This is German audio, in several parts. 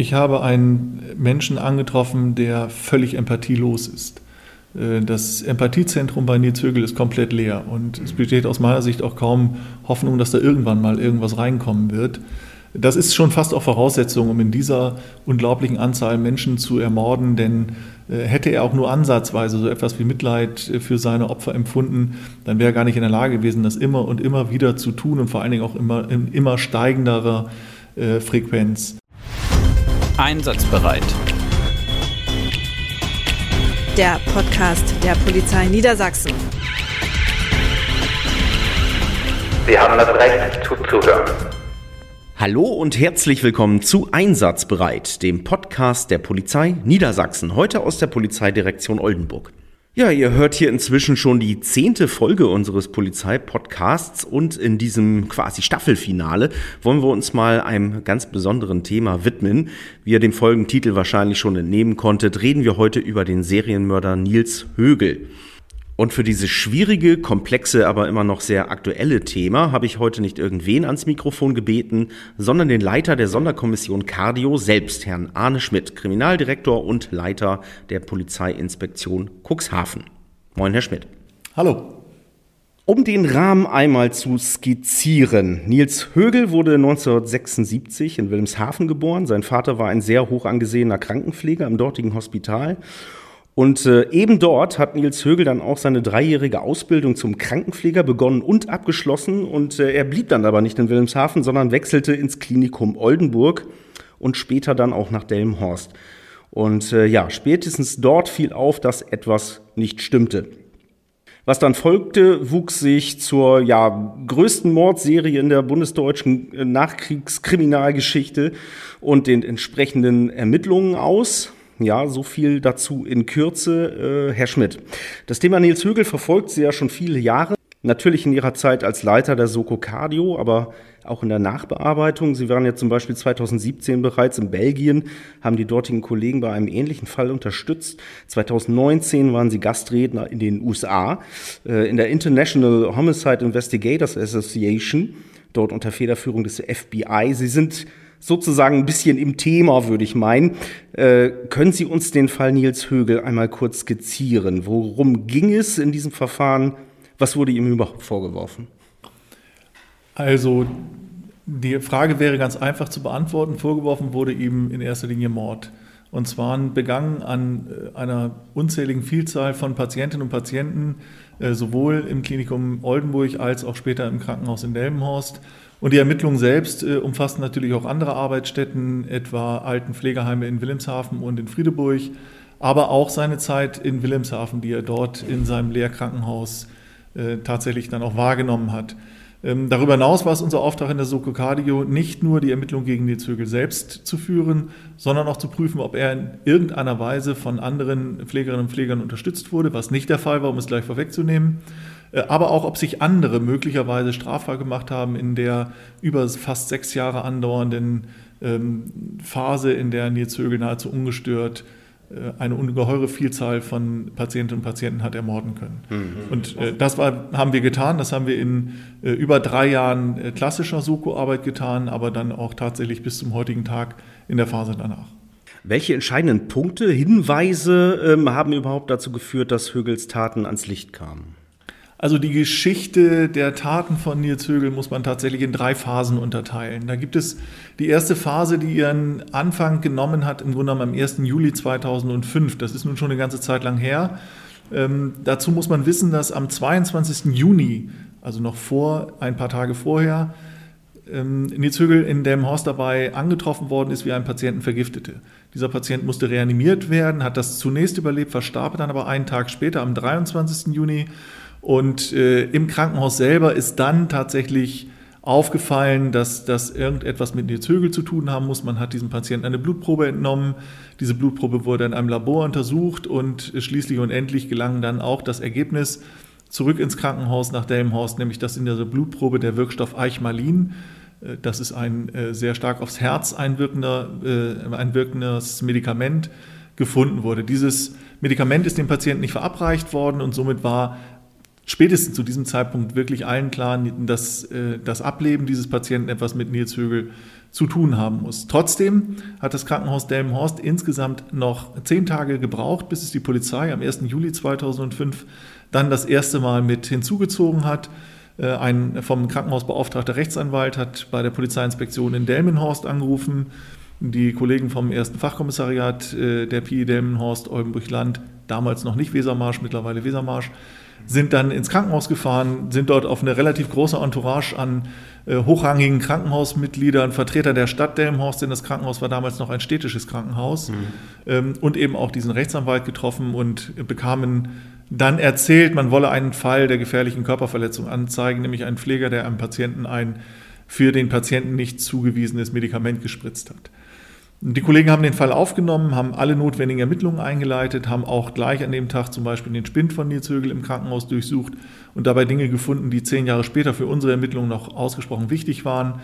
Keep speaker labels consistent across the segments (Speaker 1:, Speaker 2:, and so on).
Speaker 1: Ich habe einen Menschen angetroffen, der völlig empathielos ist. Äh, das Empathiezentrum bei Nils Högel ist komplett leer und es besteht aus meiner Sicht auch kaum Hoffnung, dass da irgendwann mal irgendwas reinkommen wird. Das ist schon fast auch Voraussetzung, um in dieser unglaublichen Anzahl Menschen zu ermorden, denn äh, hätte er auch nur ansatzweise so etwas wie Mitleid äh, für seine Opfer empfunden, dann wäre er gar nicht in der Lage gewesen, das immer und immer wieder zu tun und vor allen Dingen auch immer in immer steigenderer Frequenz.
Speaker 2: Einsatzbereit.
Speaker 3: Der Podcast der Polizei Niedersachsen.
Speaker 4: Sie haben das Recht zuzuhören.
Speaker 2: Hallo und herzlich willkommen zu Einsatzbereit, dem Podcast der Polizei Niedersachsen, heute aus der Polizeidirektion Oldenburg. Ja, ihr hört hier inzwischen schon die zehnte Folge unseres Polizeipodcasts und in diesem quasi Staffelfinale wollen wir uns mal einem ganz besonderen Thema widmen. Wie ihr dem Folgentitel wahrscheinlich schon entnehmen konntet, reden wir heute über den Serienmörder Nils Högel. Und für dieses schwierige, komplexe, aber immer noch sehr aktuelle Thema habe ich heute nicht irgendwen ans Mikrofon gebeten, sondern den Leiter der Sonderkommission Cardio selbst, Herrn Arne Schmidt, Kriminaldirektor und Leiter der Polizeiinspektion Cuxhaven. Moin, Herr Schmidt.
Speaker 1: Hallo.
Speaker 2: Um den Rahmen einmal zu skizzieren. Nils Högel wurde 1976 in Wilhelmshaven geboren. Sein Vater war ein sehr hoch angesehener Krankenpfleger im dortigen Hospital und äh, eben dort hat Nils Högel dann auch seine dreijährige Ausbildung zum Krankenpfleger begonnen und abgeschlossen. Und äh, er blieb dann aber nicht in Wilhelmshaven, sondern wechselte ins Klinikum Oldenburg und später dann auch nach Delmenhorst. Und äh, ja, spätestens dort fiel auf, dass etwas nicht stimmte. Was dann folgte, wuchs sich zur ja, größten Mordserie in der bundesdeutschen äh, Nachkriegskriminalgeschichte und den entsprechenden Ermittlungen aus. Ja, so viel dazu in Kürze. Äh, Herr Schmidt, das Thema Nils Högel verfolgt Sie ja schon viele Jahre. Natürlich in Ihrer Zeit als Leiter der Soko Cardio, aber auch in der Nachbearbeitung. Sie waren ja zum Beispiel 2017 bereits in Belgien, haben die dortigen Kollegen bei einem ähnlichen Fall unterstützt. 2019 waren Sie Gastredner in den USA, äh, in der International Homicide Investigators Association, dort unter Federführung des FBI. Sie sind sozusagen ein bisschen im Thema, würde ich meinen. Äh, können Sie uns den Fall Nils Högel einmal kurz skizzieren? Worum ging es in diesem Verfahren? Was wurde ihm überhaupt vorgeworfen?
Speaker 1: Also, die Frage wäre ganz einfach zu beantworten. Vorgeworfen wurde ihm in erster Linie Mord. Und zwar begangen an äh, einer unzähligen Vielzahl von Patientinnen und Patienten, äh, sowohl im Klinikum Oldenburg als auch später im Krankenhaus in Delmenhorst, und die Ermittlungen selbst äh, umfassen natürlich auch andere Arbeitsstätten, etwa alten Pflegeheime in Wilhelmshaven und in Friedeburg, aber auch seine Zeit in Wilhelmshaven, die er dort in seinem Lehrkrankenhaus äh, tatsächlich dann auch wahrgenommen hat. Ähm, darüber hinaus war es unser Auftrag in der Soko Cardio, nicht nur die Ermittlung gegen die Zögel selbst zu führen, sondern auch zu prüfen, ob er in irgendeiner Weise von anderen Pflegerinnen und Pflegern unterstützt wurde, was nicht der Fall war, um es gleich vorwegzunehmen. Äh, aber auch, ob sich andere möglicherweise strafbar gemacht haben in der über fast sechs Jahre andauernden ähm, Phase, in der Nils Högel nahezu ungestört äh, eine ungeheure Vielzahl von Patientinnen und Patienten hat ermorden können. Mhm. Und äh, das war, haben wir getan, das haben wir in äh, über drei Jahren äh, klassischer Soko-Arbeit getan, aber dann auch tatsächlich bis zum heutigen Tag in der Phase danach.
Speaker 2: Welche entscheidenden Punkte, Hinweise ähm, haben überhaupt dazu geführt, dass Högels Taten ans Licht kamen?
Speaker 1: Also die Geschichte der Taten von Nils Högel muss man tatsächlich in drei Phasen unterteilen. Da gibt es die erste Phase, die ihren Anfang genommen hat, im Grunde am 1. Juli 2005. Das ist nun schon eine ganze Zeit lang her. Ähm, dazu muss man wissen, dass am 22. Juni, also noch vor, ein paar Tage vorher, ähm, Nils Högel in Delmenhorst dabei angetroffen worden ist, wie ein Patienten vergiftete. Dieser Patient musste reanimiert werden, hat das zunächst überlebt, verstarb dann aber einen Tag später, am 23. Juni. Und äh, im Krankenhaus selber ist dann tatsächlich aufgefallen, dass das irgendetwas mit Nils Högel zu tun haben muss. Man hat diesem Patienten eine Blutprobe entnommen. Diese Blutprobe wurde in einem Labor untersucht und schließlich und endlich gelang dann auch das Ergebnis zurück ins Krankenhaus nach Delmenhorst, nämlich dass in dieser Blutprobe der Wirkstoff Eichmalin, äh, das ist ein äh, sehr stark aufs Herz einwirkender, äh, einwirkendes Medikament, gefunden wurde. Dieses Medikament ist dem Patienten nicht verabreicht worden und somit war spätestens zu diesem Zeitpunkt wirklich allen klar, dass äh, das Ableben dieses Patienten etwas mit Nils Högel zu tun haben muss. Trotzdem hat das Krankenhaus Delmenhorst insgesamt noch zehn Tage gebraucht, bis es die Polizei am 1. Juli 2005 dann das erste Mal mit hinzugezogen hat. Äh, ein vom Krankenhaus beauftragter Rechtsanwalt hat bei der Polizeiinspektion in Delmenhorst angerufen. Die Kollegen vom ersten Fachkommissariat äh, der PI Delmenhorst Oldenburg-Land, damals noch nicht Wesermarsch, mittlerweile Wesermarsch, sind dann ins Krankenhaus gefahren, sind dort auf eine relativ große Entourage an äh, hochrangigen Krankenhausmitgliedern, Vertreter der Stadt Delmenhorst, denn das Krankenhaus war damals noch ein städtisches Krankenhaus, mhm. ähm, und eben auch diesen Rechtsanwalt getroffen und bekamen dann erzählt, man wolle einen Fall der gefährlichen Körperverletzung anzeigen, nämlich einen Pfleger, der einem Patienten ein für den Patienten nicht zugewiesenes Medikament gespritzt hat. Die Kollegen haben den Fall aufgenommen, haben alle notwendigen Ermittlungen eingeleitet, haben auch gleich an dem Tag zum Beispiel den Spind von Nils Högel im Krankenhaus durchsucht und dabei Dinge gefunden, die zehn Jahre später für unsere Ermittlungen noch ausgesprochen wichtig waren.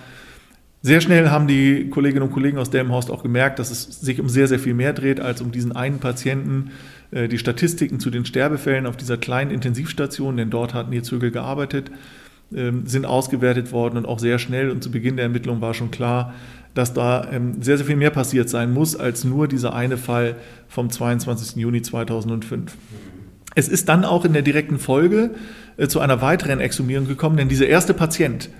Speaker 1: Sehr schnell haben die Kolleginnen und Kollegen aus Delmenhorst auch gemerkt, dass es sich um sehr, sehr viel mehr dreht als um diesen einen Patienten. Äh, die Statistiken zu den Sterbefällen auf dieser kleinen Intensivstation, denn dort hat Nils Högel gearbeitet, ähm, sind ausgewertet worden und auch sehr schnell und zu Beginn der Ermittlung war schon klar, dass da ähm, sehr, sehr viel mehr passiert sein muss als nur dieser eine Fall vom 22. Juni 2005. Es ist dann auch in der direkten Folge äh, zu einer weiteren Exhumierung gekommen, denn dieser erste Patient,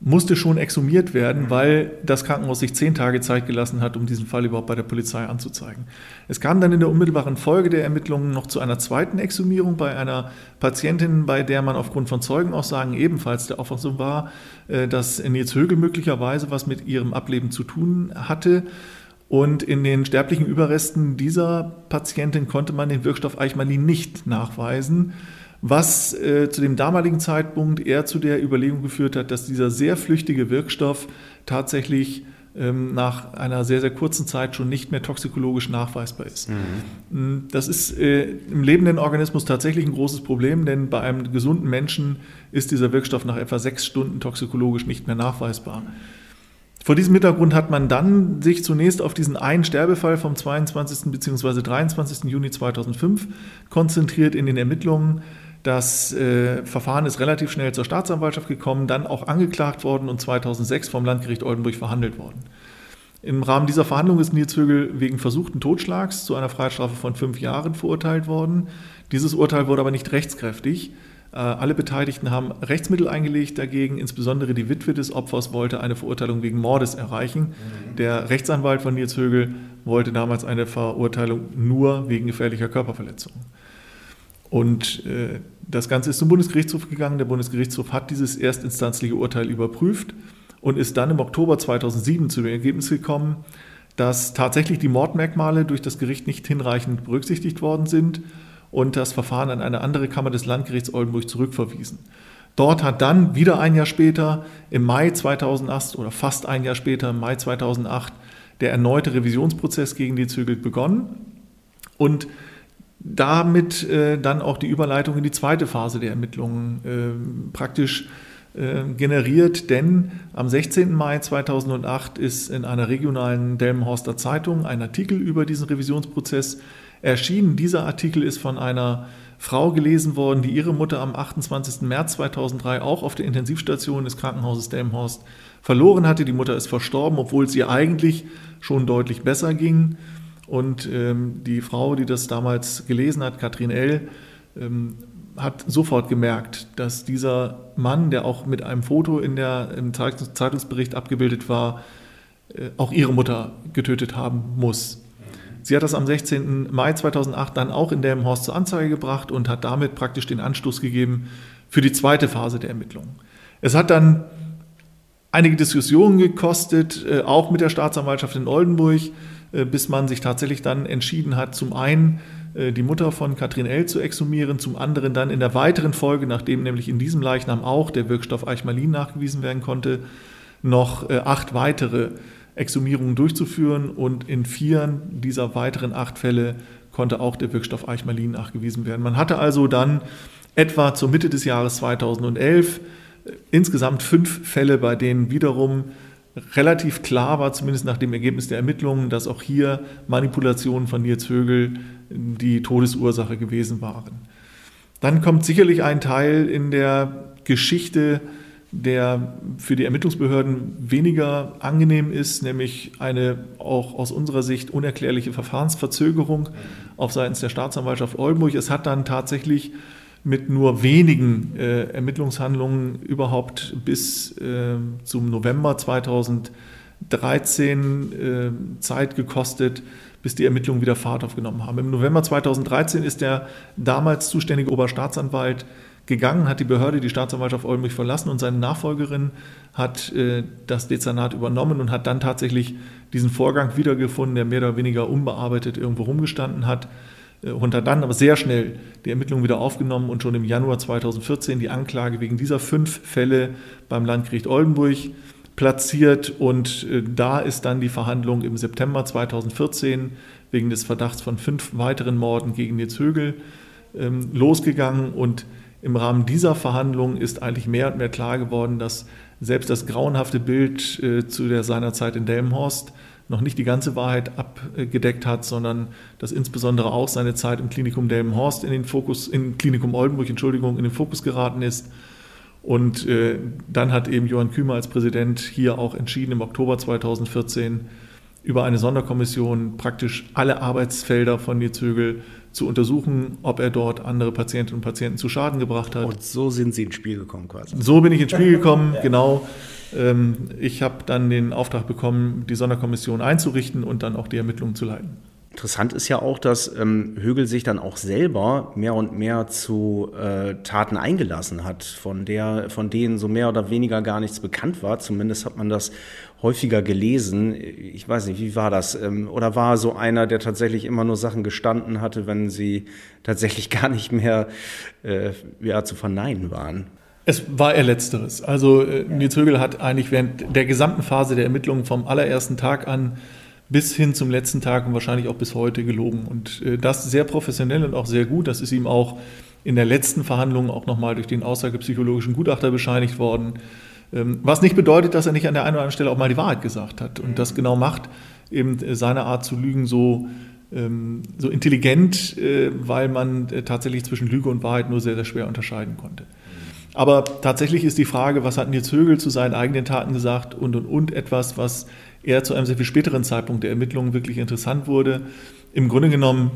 Speaker 1: musste schon exhumiert werden, weil das Krankenhaus sich zehn Tage Zeit gelassen hat, um diesen Fall überhaupt bei der Polizei anzuzeigen. Es kam dann in der unmittelbaren Folge der Ermittlungen noch zu einer zweiten Exhumierung bei einer Patientin, bei der man aufgrund von Zeugenaussagen ebenfalls der Auffassung war, äh, dass Nils Högel möglicherweise was mit ihrem Ableben zu tun hatte. Und in den sterblichen Überresten dieser Patientin konnte man den Wirkstoff Eichmalin nicht nachweisen was äh, zu dem damaligen Zeitpunkt eher zu der Überlegung geführt hat, dass dieser sehr flüchtige Wirkstoff tatsächlich ähm, nach einer sehr, sehr kurzen Zeit schon nicht mehr toxikologisch nachweisbar ist. Mhm. Mm, das ist äh, im lebenden Organismus tatsächlich ein großes Problem, denn bei einem gesunden Menschen ist dieser Wirkstoff nach etwa sechs Stunden toxikologisch nicht mehr nachweisbar. Vor diesem Hintergrund hat man dann sich zunächst auf diesen einen Sterbefall vom 22. bzw. 23. Juni 2005 konzentriert in den Ermittlungen. Das äh, Verfahren ist relativ schnell zur Staatsanwaltschaft gekommen, dann auch angeklagt worden und 2006 vom Landgericht Oldenburg verhandelt worden. Im Rahmen dieser Verhandlung ist Nils Högel wegen versuchten Totschlags zu einer Freiheitsstrafe von fünf Jahren verurteilt worden. Dieses Urteil wurde aber nicht rechtskräftig. Äh, alle Beteiligten haben Rechtsmittel eingelegt dagegen. Insbesondere die Witwe des Opfers wollte eine Verurteilung wegen Mordes erreichen. Der Rechtsanwalt von Nils Högel wollte damals eine Verurteilung nur wegen gefährlicher Körperverletzung. Und äh, das Ganze ist zum Bundesgerichtshof gegangen. Der Bundesgerichtshof hat dieses erstinstanzliche Urteil überprüft und ist dann im Oktober 2007 zu dem Ergebnis gekommen, dass tatsächlich die Mordmerkmale durch das Gericht nicht hinreichend berücksichtigt worden sind und das Verfahren an eine andere Kammer des Landgerichts Oldenburg zurückverwiesen. Dort hat dann wieder ein Jahr später, im Mai 2008 oder fast ein Jahr später, im Mai 2008, der erneute Revisionsprozess gegen die Zügel begonnen. Und damit äh, dann auch die Überleitung in die zweite Phase der Ermittlungen äh, praktisch äh, generiert, denn am 16. Mai 2008 ist in einer regionalen Delmenhorster Zeitung ein Artikel über diesen Revisionsprozess erschienen. Dieser Artikel ist von einer Frau gelesen worden, die ihre Mutter am 28. März 2003 auch auf der Intensivstation des Krankenhauses Delmenhorst verloren hatte. Die Mutter ist verstorben, obwohl es ihr eigentlich schon deutlich besser ging. Und ähm, die Frau, die das damals gelesen hat, Katrin L., ähm, hat sofort gemerkt, dass dieser Mann, der auch mit einem Foto in der, im Zeitungsbericht abgebildet war, äh, auch ihre Mutter getötet haben muss. Sie hat das am 16. Mai 2008 dann auch in Delmenhorst zur Anzeige gebracht und hat damit praktisch den Anstoß gegeben für die zweite Phase der Ermittlungen. Es hat dann einige Diskussionen gekostet, äh, auch mit der Staatsanwaltschaft in Oldenburg, bis man sich tatsächlich dann entschieden hat, zum einen äh, die Mutter von Katrin L. zu exhumieren, zum anderen dann in der weiteren Folge, nachdem nämlich in diesem Leichnam auch der Wirkstoff Eichmalin nachgewiesen werden konnte, noch äh, acht weitere Exhumierungen durchzuführen und in vier dieser weiteren acht Fälle konnte auch der Wirkstoff Eichmalin nachgewiesen werden. Man hatte also dann etwa zur Mitte des Jahres 2011 insgesamt fünf Fälle, bei denen wiederum relativ klar war, zumindest nach dem Ergebnis der Ermittlungen, dass auch hier Manipulationen von Nils Högel die Todesursache gewesen waren. Dann kommt sicherlich ein Teil in der Geschichte der für die Ermittlungsbehörden weniger angenehm ist, nämlich eine auch aus unserer Sicht unerklärliche Verfahrensverzögerung auf seitens der Staatsanwaltschaft Oldenburg. Es hat dann tatsächlich mit nur wenigen äh, Ermittlungshandlungen überhaupt bis äh, zum November 2013 äh, Zeit gekostet, bis die Ermittlungen wieder Fahrt aufgenommen haben. Im November 2013 ist der damals zuständige Oberstaatsanwalt gegangen, hat die Behörde, die Staatsanwaltschaft Oldenburg verlassen und seine Nachfolgerin hat äh, das Dezernat übernommen und hat dann tatsächlich diesen Vorgang wiedergefunden, der mehr oder weniger unbearbeitet irgendwo rumgestanden hat. Äh, und hat dann aber sehr schnell die Ermittlungen wieder aufgenommen und schon im Januar 2014 die Anklage wegen dieser fünf Fälle beim Landgericht Oldenburg platziert. Und äh, da ist dann die Verhandlung im September 2014 wegen des Verdachts von fünf weiteren Morden gegen Nils Högel ähm, losgegangen. Und im Rahmen dieser Verhandlungen ist eigentlich mehr und mehr klar geworden, dass selbst das grauenhafte Bild äh, zu der seinerzeit in Delmenhorst noch nicht die ganze Wahrheit abgedeckt hat, sondern dass insbesondere auch seine Zeit im Klinikum Delmenhorst in den Fokus, im Klinikum Oldenburg, Entschuldigung, in den Fokus geraten ist. Und äh, dann hat eben Johann Kümer als Präsident hier auch entschieden, im Oktober 2014 über eine Sonderkommission praktisch alle Arbeitsfelder von Nils Högel zu untersuchen, ob er dort andere Patientinnen und Patienten zu Schaden gebracht hat.
Speaker 2: Und so sind Sie ins Spiel gekommen quasi.
Speaker 1: So bin ich ins Spiel gekommen, ja. genau. Ähm, ich habe dann den Auftrag bekommen, die Sonderkommission einzurichten und dann auch die Ermittlungen zu leiten.
Speaker 2: Interessant ist ja auch, dass ähm, Högel sich dann auch selber mehr und mehr zu äh, Taten eingelassen hat, von, der, von denen so mehr oder weniger gar nichts bekannt war. Zumindest hat man das häufiger gelesen. Ich weiß nicht, wie war das? Ähm, oder war so einer, der tatsächlich immer nur Sachen gestanden hatte, wenn sie tatsächlich gar nicht mehr äh, ja, zu verneinen waren?
Speaker 1: Es war eher letzteres. Also äh, Nils Högel hat eigentlich während der gesamten Phase der Ermittlungen vom allerersten Tag an bis hin zum letzten Tag und wahrscheinlich auch bis heute gelogen. Und äh, das sehr professionell und auch sehr gut. Das ist ihm auch in der letzten Verhandlung auch nochmal durch den aussagepsychologischen Gutachter bescheinigt worden. Ähm, was nicht bedeutet, dass er nicht an der einen oder anderen Stelle auch mal die Wahrheit gesagt hat. Und das genau macht eben äh, seine Art zu lügen so, ähm, so intelligent, äh, weil man tatsächlich zwischen Lüge und Wahrheit nur sehr, sehr schwer unterscheiden konnte. Aber tatsächlich ist die Frage, was hat Nils Högel zu seinen eigenen Taten gesagt und und und etwas, was eher zu einem sehr viel späteren Zeitpunkt der Ermittlungen wirklich interessant wurde. Im Grunde genommen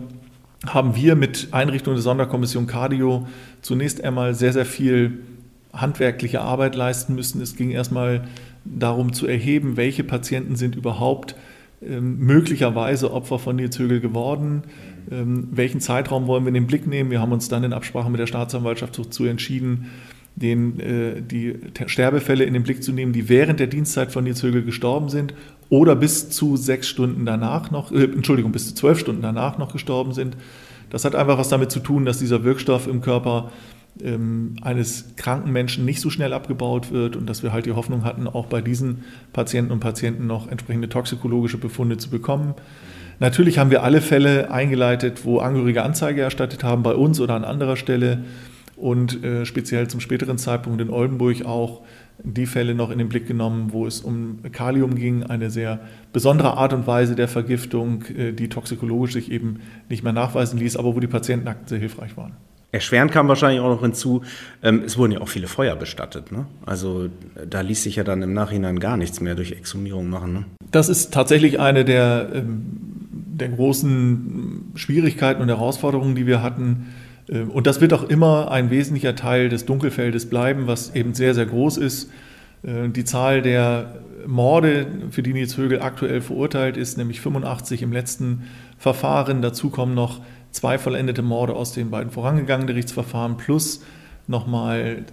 Speaker 1: haben wir mit Einrichtung der Sonderkommission Cardio zunächst einmal sehr, sehr viel handwerkliche Arbeit leisten müssen. Es ging erstmal darum zu erheben, welche Patienten sind überhaupt ähm, möglicherweise Opfer von Nils Högel geworden. Ähm, welchen Zeitraum wollen wir in den Blick nehmen? Wir haben uns dann in Absprache mit der Staatsanwaltschaft dazu entschieden, den, äh, die Sterbefälle in den Blick zu nehmen, die während der Dienstzeit von Nils Högel gestorben sind oder bis zu sechs Stunden danach noch, äh, Entschuldigung, bis zu zwölf Stunden danach noch gestorben sind. Das hat einfach was damit zu tun, dass dieser Wirkstoff im Körper ähm, eines kranken Menschen nicht so schnell abgebaut wird und dass wir halt die Hoffnung hatten, auch bei diesen Patienten und Patienten noch entsprechende toxikologische Befunde zu bekommen. Natürlich haben wir alle Fälle eingeleitet, wo Angehörige Anzeige erstattet haben, bei uns oder an anderer Stelle und äh, speziell zum späteren Zeitpunkt in Oldenburg auch die Fälle noch in den Blick genommen, wo es um Kalium ging, eine sehr besondere Art und Weise der Vergiftung, äh, die toxikologisch sich eben nicht mehr nachweisen ließ, aber wo die Patientenakten sehr hilfreich waren.
Speaker 2: Erschwerend kam wahrscheinlich auch noch hinzu, ähm, es wurden ja auch viele Feuer bestattet. Ne? Also da ließ sich ja dann im Nachhinein gar nichts mehr durch Exhumierung machen. Ne?
Speaker 1: Das ist tatsächlich eine der, ähm, der großen Schwierigkeiten und Herausforderungen, die wir hatten ähm, und das wird auch immer ein wesentlicher Teil des Dunkelfeldes bleiben, was eben sehr, sehr groß ist. Äh, die Zahl der Morde, für die Nils Högel aktuell verurteilt ist, nämlich 85 im letzten Verfahren. Dazu kommen noch zwei vollendete Morde aus den beiden vorangegangenen Gerichtsverfahren plus nochmal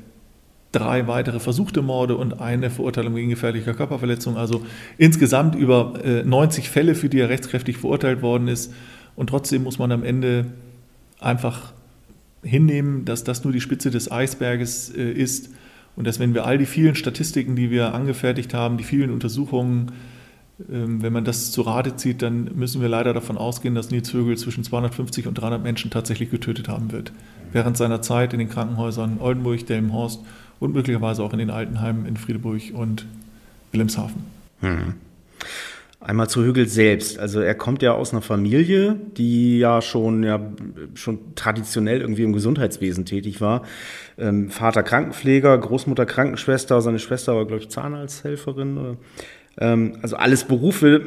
Speaker 1: drei weitere versuchte Morde und eine Verurteilung wegen gefährlicher Körperverletzung. Also insgesamt über 90 äh, Fälle, für die er rechtskräftig verurteilt worden ist. Und trotzdem muss man am Ende einfach hinnehmen, dass das nur die Spitze des Eisberges äh, ist und dass wenn wir all die vielen Statistiken, die wir angefertigt haben, die vielen Untersuchungen, wenn man das zu Rate zieht, dann müssen wir leider davon ausgehen, dass Nils Högel zwischen 250 und 300 Menschen tatsächlich getötet haben wird. Während seiner Zeit in den Krankenhäusern Oldenburg, Delmenhorst und möglicherweise auch in den Altenheimen in Friedeburg und Wilhelmshaven.
Speaker 2: Hm. Einmal zu Hügel selbst. Also er kommt ja aus einer Familie, die ja schon, ja, schon traditionell irgendwie im Gesundheitswesen tätig war. Ähm, Vater Krankenpfleger, Großmutter Krankenschwester, seine Schwester war, glaube ich, Zahnarzthelferin. Ähm, also alles Berufe,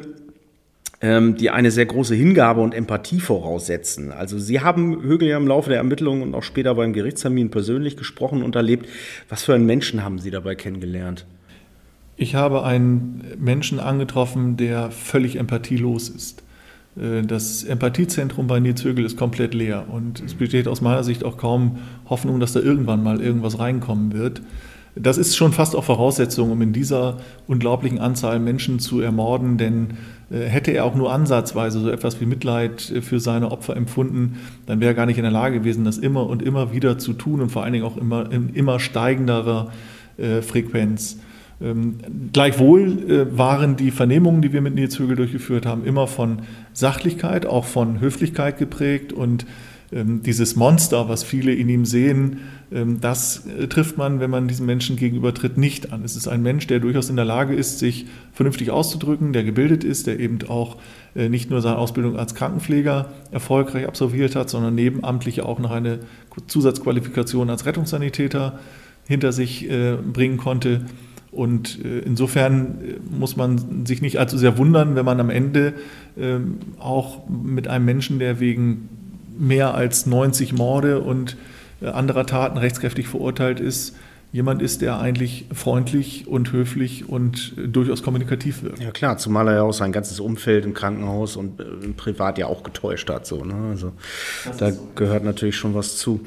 Speaker 2: ähm, die eine sehr große Hingabe und Empathie voraussetzen. Also Sie haben Högel ja im Laufe der Ermittlungen und auch später beim Gerichtstermin persönlich gesprochen und erlebt. Was für einen Menschen haben Sie dabei kennengelernt?
Speaker 1: Ich habe einen Menschen angetroffen, der völlig empathielos ist. Äh, das Empathiezentrum bei Nils Högel ist komplett leer und es besteht aus meiner Sicht auch kaum Hoffnung, dass da irgendwann mal irgendwas reinkommen wird. Das ist schon fast auch Voraussetzung, um in dieser unglaublichen Anzahl Menschen zu ermorden, denn äh, hätte er auch nur ansatzweise so etwas wie Mitleid äh, für seine Opfer empfunden, dann wäre er gar nicht in der Lage gewesen, das immer und immer wieder zu tun und vor allen Dingen auch immer in immer steigenderer äh, Frequenz. Ähm, gleichwohl waren die Vernehmungen, die wir mit Nils Högel durchgeführt haben, immer von Sachlichkeit, auch von Höflichkeit geprägt und dieses Monster, was viele in ihm sehen, ähm, das äh, trifft man, wenn man diesem Menschen gegenübertritt, nicht an. Es ist ein Mensch, der durchaus in der Lage ist, sich vernünftig auszudrücken, der gebildet ist, der eben auch äh, nicht nur seine Ausbildung als Krankenpfleger erfolgreich absolviert hat, sondern nebenamtlich auch noch eine Zusatzqualifikation als Rettungssanitäter hinter sich äh, bringen konnte. Und insofern muss man sich nicht allzu sehr wundern, wenn man am Ende ähm, auch mit einem Menschen, der wegen mehr als 90 Morde und äh, anderer Taten rechtskräftig verurteilt ist, jemand ist, der eigentlich freundlich und höflich und äh, durchaus kommunikativ wirkt.
Speaker 2: Ja klar, zumal er ja auch sein ganzes Umfeld im Krankenhaus und äh, privat ja auch getäuscht hat. So, ne? Also das da so, gehört natürlich schon was zu.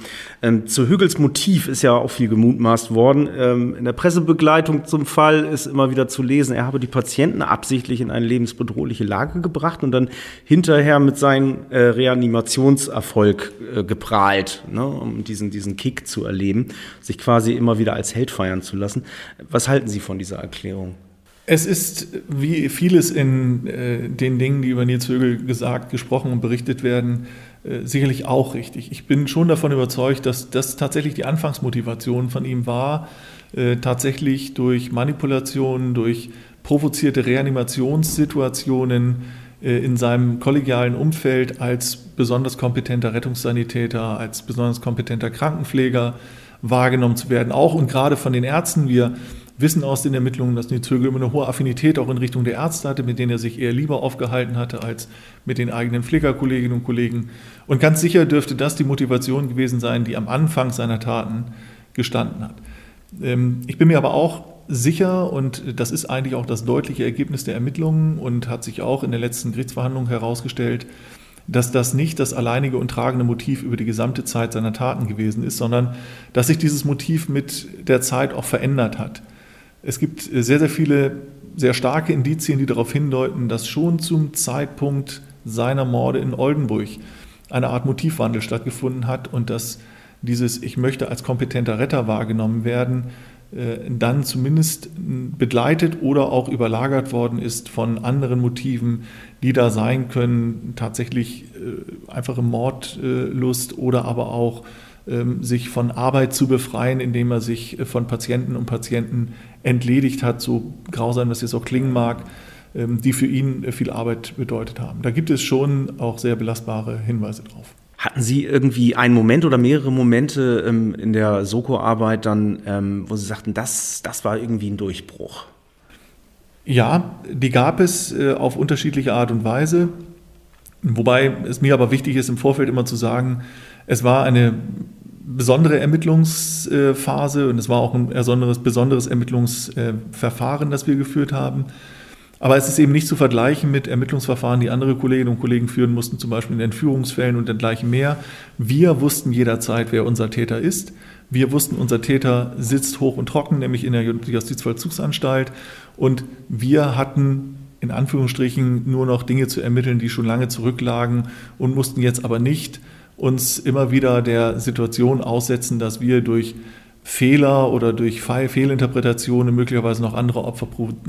Speaker 2: Ähm, zu Hügels Motiv ist ja auch viel gemutmaßt worden. Ähm, in der Pressebegleitung zum Fall ist immer wieder zu lesen, er habe die Patienten absichtlich in eine lebensbedrohliche Lage gebracht und dann hinterher mit seinem äh, Reanimationserfolg äh, geprahlt, ne? um diesen, diesen Kick zu erleben, sich quasi immer wieder als Held feiern zu lassen. Was halten Sie von dieser Erklärung?
Speaker 1: Es ist wie vieles in äh, den Dingen, die über Nils Högel gesagt, gesprochen und berichtet werden, äh, sicherlich auch richtig. Ich bin schon davon überzeugt, dass das tatsächlich die Anfangsmotivation von ihm war, äh, tatsächlich durch Manipulationen, durch provozierte Reanimationssituationen äh, in seinem kollegialen Umfeld als besonders kompetenter Rettungssanitäter, als besonders kompetenter Krankenpfleger, wahrgenommen zu werden, auch und gerade von den Ärzten. Wir wissen aus den Ermittlungen, dass Nils Högel immer eine hohe Affinität auch in Richtung der Ärzte hatte, mit denen er sich eher lieber aufgehalten hatte als mit den eigenen Pflegerkolleginnen und Kollegen. Und ganz sicher dürfte das die Motivation gewesen sein, die am Anfang seiner Taten gestanden hat. Ähm, ich bin mir aber auch sicher, und das ist eigentlich auch das deutliche Ergebnis der Ermittlungen und hat sich auch in der letzten Gerichtsverhandlung herausgestellt, dass das nicht das alleinige und tragende Motiv über die gesamte Zeit seiner Taten gewesen ist, sondern dass sich dieses Motiv mit der Zeit auch verändert hat. Es gibt sehr, sehr viele sehr starke Indizien, die darauf hindeuten, dass schon zum Zeitpunkt seiner Morde in Oldenburg eine Art Motivwandel stattgefunden hat und dass dieses Ich möchte als kompetenter Retter wahrgenommen werden dann zumindest begleitet oder auch überlagert worden ist von anderen Motiven, die da sein können, tatsächlich äh, einfache Mordlust oder aber auch ähm, sich von Arbeit zu befreien, indem er sich äh, von Patienten und Patienten entledigt hat, so grausam das jetzt auch klingen mag, ähm, die für ihn viel Arbeit bedeutet haben. Da gibt es schon auch sehr belastbare Hinweise drauf.
Speaker 2: Hatten Sie irgendwie einen Moment oder mehrere Momente ähm, in der Soko-Arbeit dann, ähm, wo Sie sagten, das, das war irgendwie ein Durchbruch?
Speaker 1: Ja, die gab es äh, auf unterschiedliche Art und Weise. Wobei es mir aber wichtig ist, im Vorfeld immer zu sagen, es war eine besondere Ermittlungsphase und es war auch ein besonderes, besonderes Ermittlungsverfahren, das wir geführt haben. Aber es ist eben nicht zu vergleichen mit Ermittlungsverfahren, die andere Kolleginnen und Kollegen führen mussten, zum Beispiel in Entführungsfällen und dergleichen mehr. Wir wussten jederzeit, wer unser Täter ist. Wir wussten, unser Täter sitzt hoch und trocken, nämlich in der Justizvollzugsanstalt. Und wir hatten in Anführungsstrichen nur noch Dinge zu ermitteln, die schon lange zurücklagen und mussten jetzt aber nicht uns immer wieder der Situation aussetzen, dass wir durch Fehler oder durch Fehlinterpretationen möglicherweise noch andere Opfer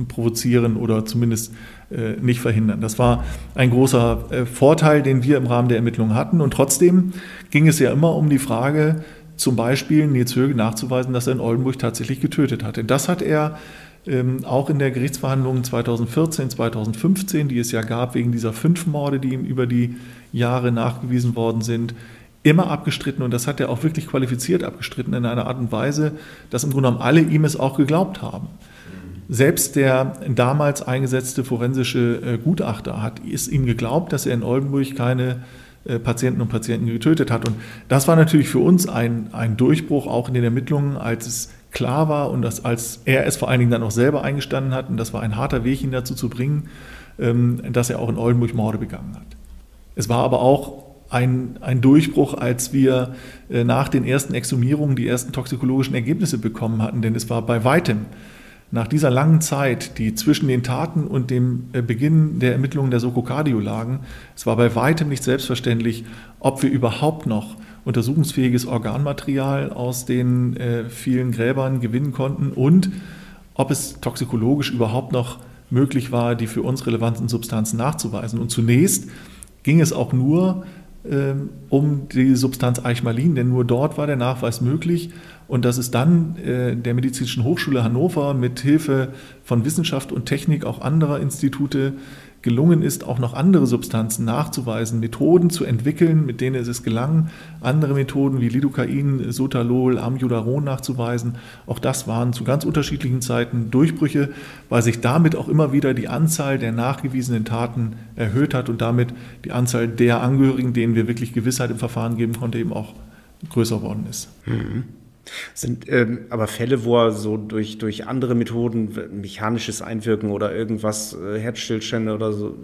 Speaker 1: provozieren oder zumindest äh, nicht verhindern. Das war ein großer äh, Vorteil, den wir im Rahmen der Ermittlungen hatten. Und trotzdem ging es ja immer um die Frage, zum Beispiel Nils Höge nachzuweisen, dass er in Oldenburg tatsächlich getötet hatte. Das hat er ähm, auch in der Gerichtsverhandlung 2014, 2015, die es ja gab wegen dieser fünf Morde, die ihm über die Jahre nachgewiesen worden sind, immer abgestritten und das hat er auch wirklich qualifiziert abgestritten in einer Art und Weise, dass im Grunde genommen alle ihm es auch geglaubt haben. Selbst der damals eingesetzte forensische äh, Gutachter hat es ihm geglaubt, dass er in Oldenburg keine äh, Patienten und Patienten getötet hat. Und das war natürlich für uns ein, ein Durchbruch auch in den Ermittlungen, als es klar war und dass, als er es vor allen Dingen dann auch selber eingestanden hat, und das war ein harter Weg, ihn dazu zu bringen, ähm, dass er auch in Oldenburg Morde begangen hat. Es war aber auch ein, ein Durchbruch, als wir äh, nach den ersten Exhumierungen die ersten toxikologischen Ergebnisse bekommen hatten, denn es war bei weitem nach dieser langen Zeit, die zwischen den Taten und dem äh, Beginn der Ermittlungen der Soko Cardio lagen, es war bei weitem nicht selbstverständlich, ob wir überhaupt noch untersuchungsfähiges Organmaterial aus den äh, vielen Gräbern gewinnen konnten und ob es toxikologisch überhaupt noch möglich war, die für uns relevanten Substanzen nachzuweisen. Und zunächst ging es auch nur um die Substanz Eichmalin, denn nur dort war der Nachweis möglich. Und dass es dann äh, der Medizinischen Hochschule Hannover mit Hilfe von Wissenschaft und Technik auch anderer Institute gelungen ist, auch noch andere Substanzen nachzuweisen, Methoden zu entwickeln, mit denen es gelang, andere Methoden wie Lidocain, Sotalol, Amiodaron nachzuweisen. Auch das waren zu ganz unterschiedlichen Zeiten Durchbrüche, weil sich damit auch immer wieder die Anzahl der nachgewiesenen Taten erhöht hat und damit die Anzahl der Angehörigen, denen wir wirklich Gewissheit im Verfahren geben konnten, eben auch größer worden ist.
Speaker 2: Mhm. Sind ähm, aber Fälle, wo er so durch, durch andere Methoden, mechanisches Einwirken oder irgendwas, äh, Herzstillstände oder so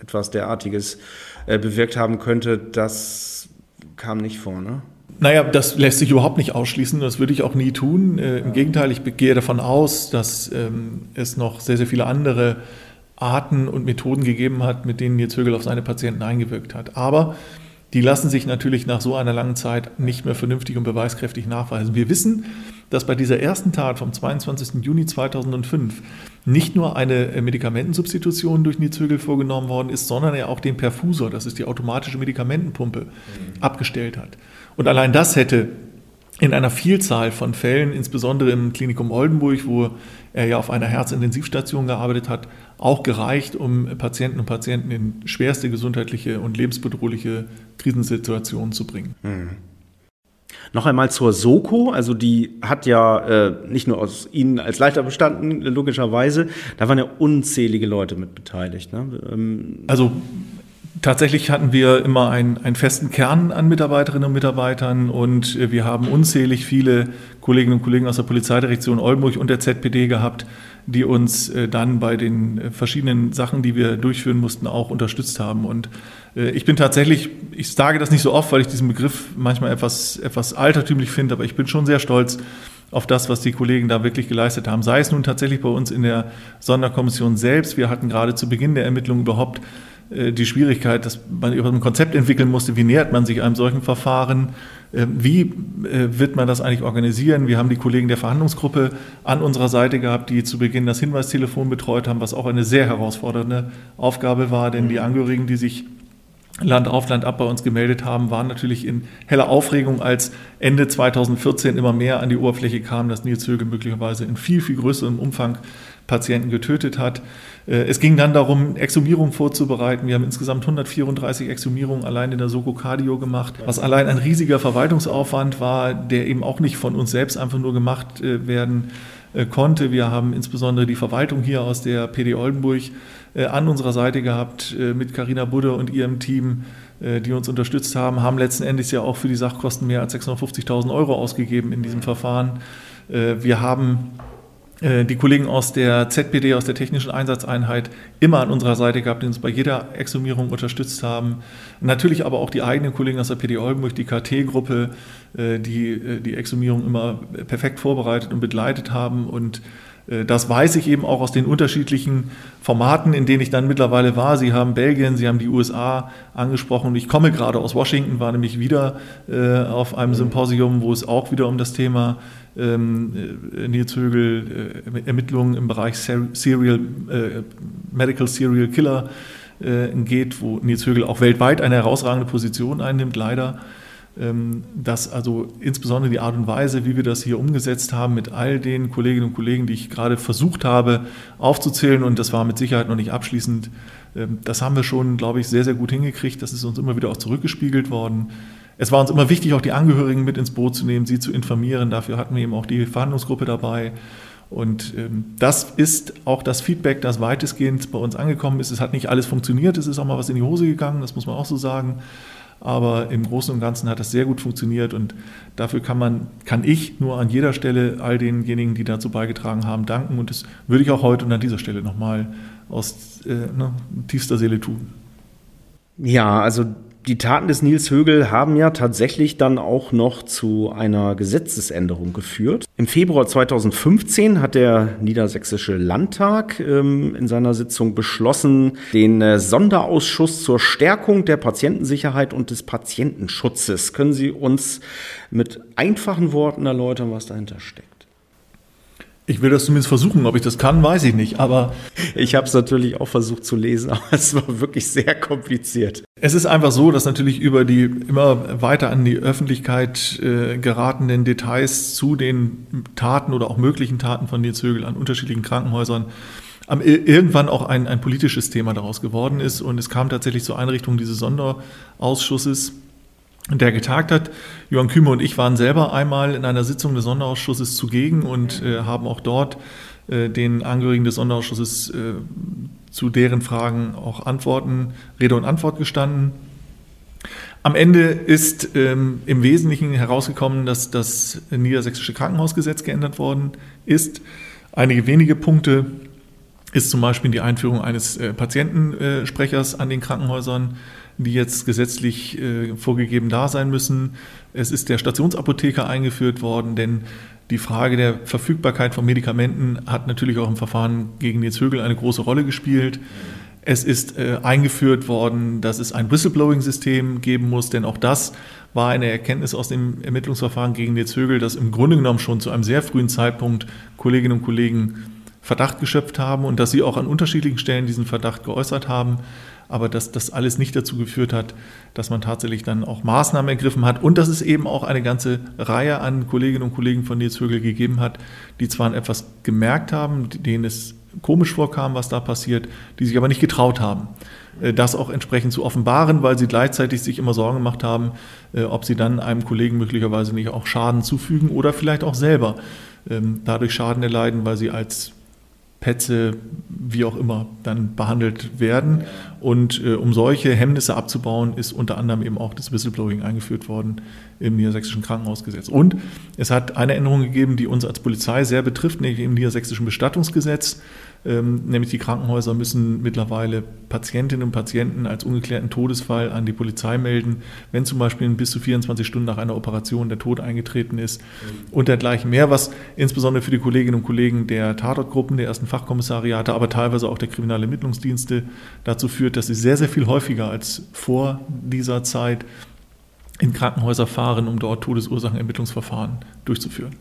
Speaker 2: etwas derartiges äh, bewirkt haben könnte, das kam nicht vor, ne?
Speaker 1: Naja, das lässt sich überhaupt nicht ausschließen. Das würde ich auch nie tun. Äh, Im Gegenteil, ich gehe davon aus, dass ähm, es noch sehr, sehr viele andere Arten und Methoden gegeben hat, mit denen Högel auf seine Patienten eingewirkt hat. Aber die lassen sich natürlich nach so einer langen Zeit nicht mehr vernünftig und beweiskräftig nachweisen. Wir wissen, dass bei dieser ersten Tat vom 22. Juni 2005 nicht nur eine Medikamentensubstitution durch Nizögel vorgenommen worden ist, sondern er auch den Perfusor, das ist die automatische Medikamentenpumpe, mhm. abgestellt hat. Und allein das hätte in einer Vielzahl von Fällen, insbesondere im Klinikum Oldenburg, wo er ja auf einer Herzintensivstation gearbeitet hat, auch gereicht, um Patienten und Patienten in schwerste gesundheitliche und lebensbedrohliche Krisensituationen zu bringen. Mhm.
Speaker 2: Noch einmal zur Soko, also die hat ja äh, nicht nur aus Ihnen als Leiter bestanden, logischerweise, da waren ja unzählige Leute mit beteiligt. Ne?
Speaker 1: Ähm also Tatsächlich hatten wir immer einen, einen festen Kern an Mitarbeiterinnen und Mitarbeitern und äh, wir haben unzählig viele Kolleginnen und Kollegen aus der Polizeidirektion Oldenburg und der ZPD gehabt, die uns äh, dann bei den äh, verschiedenen Sachen, die wir durchführen mussten, auch unterstützt haben. Und ich bin tatsächlich, ich sage das nicht so oft, weil ich diesen Begriff manchmal etwas, etwas altertümlich finde, aber ich bin schon sehr stolz auf das, was die Kollegen da wirklich geleistet haben. Sei es nun tatsächlich bei uns in der Sonderkommission selbst. Wir hatten gerade zu Beginn der Ermittlungen überhaupt die Schwierigkeit, dass man über ein Konzept entwickeln musste, wie nähert man sich einem solchen Verfahren, äh, wie äh, wird man das eigentlich organisieren. Wir haben die Kollegen der Verhandlungsgruppe an unserer Seite gehabt, die zu Beginn das Hinweistelefon betreut haben, was auch eine sehr herausfordernde Aufgabe war, denn die Angehörigen, die sich Land auf, Land ab bei uns gemeldet haben, waren natürlich in heller Aufregung, als Ende 2014 immer mehr an die Oberfläche kam, dass Nils Högel möglicherweise in viel, viel größerem Umfang Patienten getötet hat. Äh, es ging dann darum, Exhumierung vorzubereiten. Wir haben insgesamt 134 Exhumierungen allein in der Soko Cardio gemacht, was allein ein riesiger Verwaltungsaufwand war, der eben auch nicht von uns selbst einfach nur gemacht äh, werden äh, konnte. Wir haben insbesondere die Verwaltung hier aus der PD Oldenburg an unserer Seite gehabt mit Karina Budde und ihrem Team, die uns unterstützt haben, haben letzten Endes ja auch für die Sachkosten mehr als 650.000 Euro ausgegeben in diesem Verfahren. Wir haben die Kollegen aus der ZPD, aus der Technischen Einsatzeinheit, immer an unserer Seite gehabt, die uns bei jeder Exhumierung unterstützt haben. Natürlich aber auch die eigenen Kollegen aus der PD Oldenburg, die KT-Gruppe, äh, die äh, die Exhumierung immer perfekt vorbereitet und begleitet haben. Und das weiß ich eben auch aus den unterschiedlichen Formaten, in denen ich dann mittlerweile war. Sie haben Belgien, Sie haben die USA angesprochen. Ich komme gerade aus Washington, war nämlich wieder auf einem Symposium, wo es auch wieder um das Thema ähm, äh, Nils Högel äh, Ermittlungen im Bereich Serial, äh, Medical Serial Killer äh, geht, wo Nils Högel auch weltweit eine herausragende Position einnimmt, leider. Ähm, dass also insbesondere die Art und Weise, wie wir das hier umgesetzt haben mit all den Kolleginnen und Kollegen, die ich gerade versucht habe aufzuzählen, und das war mit Sicherheit noch nicht abschließend, ähm, das haben wir schon, glaube ich, sehr, sehr gut hingekriegt. Das ist uns immer wieder auch zurückgespiegelt worden. Es war uns immer wichtig, auch die Angehörigen mit ins Boot zu nehmen, sie zu informieren. Dafür hatten wir eben auch die Verhandlungsgruppe dabei. Und ähm, das ist auch das Feedback, das weitestgehend bei uns angekommen ist. Es hat nicht alles funktioniert, es ist auch mal was in die Hose gegangen, das muss man auch so sagen. Aber im Großen und Ganzen hat das sehr gut funktioniert und dafür kann man, kann ich nur an jeder Stelle all denjenigen, die dazu beigetragen haben, danken. Und das würde ich auch heute und an dieser Stelle nochmal aus äh, ne, tiefster Seele tun.
Speaker 2: Ja, also die Taten des Nils Högel haben ja tatsächlich dann auch noch zu einer Gesetzesänderung geführt. Im Februar 2015 hat der Niedersächsische Landtag ähm, in seiner Sitzung beschlossen, den äh, Sonderausschuss zur Stärkung der Patientensicherheit und des Patientenschutzes. Können Sie uns mit einfachen Worten erläutern, was dahinter steckt?
Speaker 1: Ich will das zumindest versuchen, ob ich das kann, weiß ich nicht. Aber
Speaker 2: ich habe es natürlich auch versucht zu lesen, aber es war wirklich sehr kompliziert.
Speaker 1: Es ist einfach so, dass natürlich über die immer weiter an die Öffentlichkeit äh, geratenen Details zu den Taten oder auch möglichen Taten von Nils Högel an unterschiedlichen Krankenhäusern am, irgendwann auch ein, ein politisches Thema daraus geworden ist. Und es kam tatsächlich zur Einrichtung dieses Sonderausschusses der getagt hat. Johann Kühme und ich waren selber einmal in einer Sitzung des Sonderausschusses zugegen und äh, haben auch dort äh, den Angehörigen des Sonderausschusses äh, zu deren Fragen auch Antworten, Rede und Antwort gestanden. Am Ende ist ähm, im Wesentlichen herausgekommen, dass das niedersächsische Krankenhausgesetz geändert worden ist. Einige wenige Punkte ist zum Beispiel die Einführung eines äh, Patientensprechers an den Krankenhäusern die jetzt gesetzlich äh, vorgegeben da sein müssen. Es ist der Stationsapotheker eingeführt worden, denn die Frage der Verfügbarkeit von Medikamenten hat natürlich auch im Verfahren gegen Nils Högel eine große Rolle gespielt. Es ist äh, eingeführt worden, dass es ein Whistleblowing-System geben muss, denn auch das war eine Erkenntnis aus dem Ermittlungsverfahren gegen Nils Högel, dass im Grunde genommen schon zu einem sehr frühen Zeitpunkt Kolleginnen und Kollegen Verdacht geschöpft haben und dass sie auch an unterschiedlichen Stellen diesen Verdacht geäußert haben aber dass das alles nicht dazu geführt hat, dass man tatsächlich dann auch Maßnahmen ergriffen hat und dass es eben auch eine ganze Reihe an Kolleginnen und Kollegen von Nils Högel gegeben hat, die zwar etwas gemerkt haben, denen es komisch vorkam, was da passiert, die sich aber nicht getraut haben, äh, das auch entsprechend zu offenbaren, weil sie gleichzeitig sich immer Sorgen gemacht haben, äh, ob sie dann einem Kollegen möglicherweise nicht auch Schaden zufügen oder vielleicht auch selber ähm, dadurch Schaden erleiden, weil sie als Petze, wie auch immer, dann behandelt werden. Und äh, um solche Hemmnisse abzubauen, ist unter anderem eben auch das Whistleblowing eingeführt worden im niedersächsischen Krankenhausgesetz. Und es hat eine Änderung gegeben, die uns als Polizei sehr betrifft, nämlich im niedersächsischen Bestattungsgesetz. Ähm, nämlich die Krankenhäuser müssen mittlerweile Patientinnen und Patienten als ungeklärten Todesfall an die Polizei melden, wenn zum Beispiel bis zu 24 Stunden nach einer Operation der Tod eingetreten ist und dergleichen mehr, was insbesondere für die Kolleginnen und Kollegen der Tatortgruppen, der ersten Fachkommissariate, aber teilweise auch der Kriminalermittlungsdienste dazu führt, dass sie sehr, sehr viel häufiger als vor dieser Zeit in Krankenhäuser fahren, um dort Todesursachenermittlungsverfahren durchzuführen.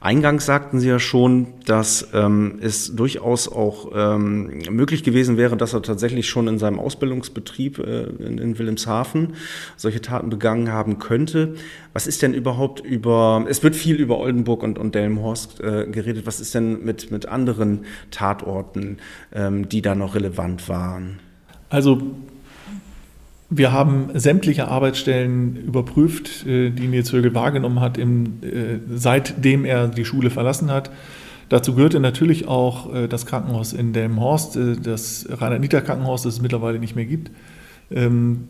Speaker 2: Eingangs sagten Sie ja schon, dass ähm, es durchaus auch ähm, möglich gewesen wäre, dass er tatsächlich schon in seinem Ausbildungsbetrieb äh, in, in, Wilhelmshaven solche Taten begangen haben könnte. Was ist denn überhaupt über, es wird viel über Oldenburg und, und Delmenhorst äh, geredet, was ist denn mit, mit anderen Tatorten, ähm, die da noch relevant waren?
Speaker 1: Also wir haben sämtliche Arbeitsstellen überprüft, äh, die Nils Högel wahrgenommen hat, im, äh, seitdem er die Schule verlassen hat. Dazu gehörte natürlich auch äh, das Krankenhaus in Delmenhorst, das Reinhard-Nieder-Krankenhaus, das es mittlerweile nicht mehr gibt, ähm,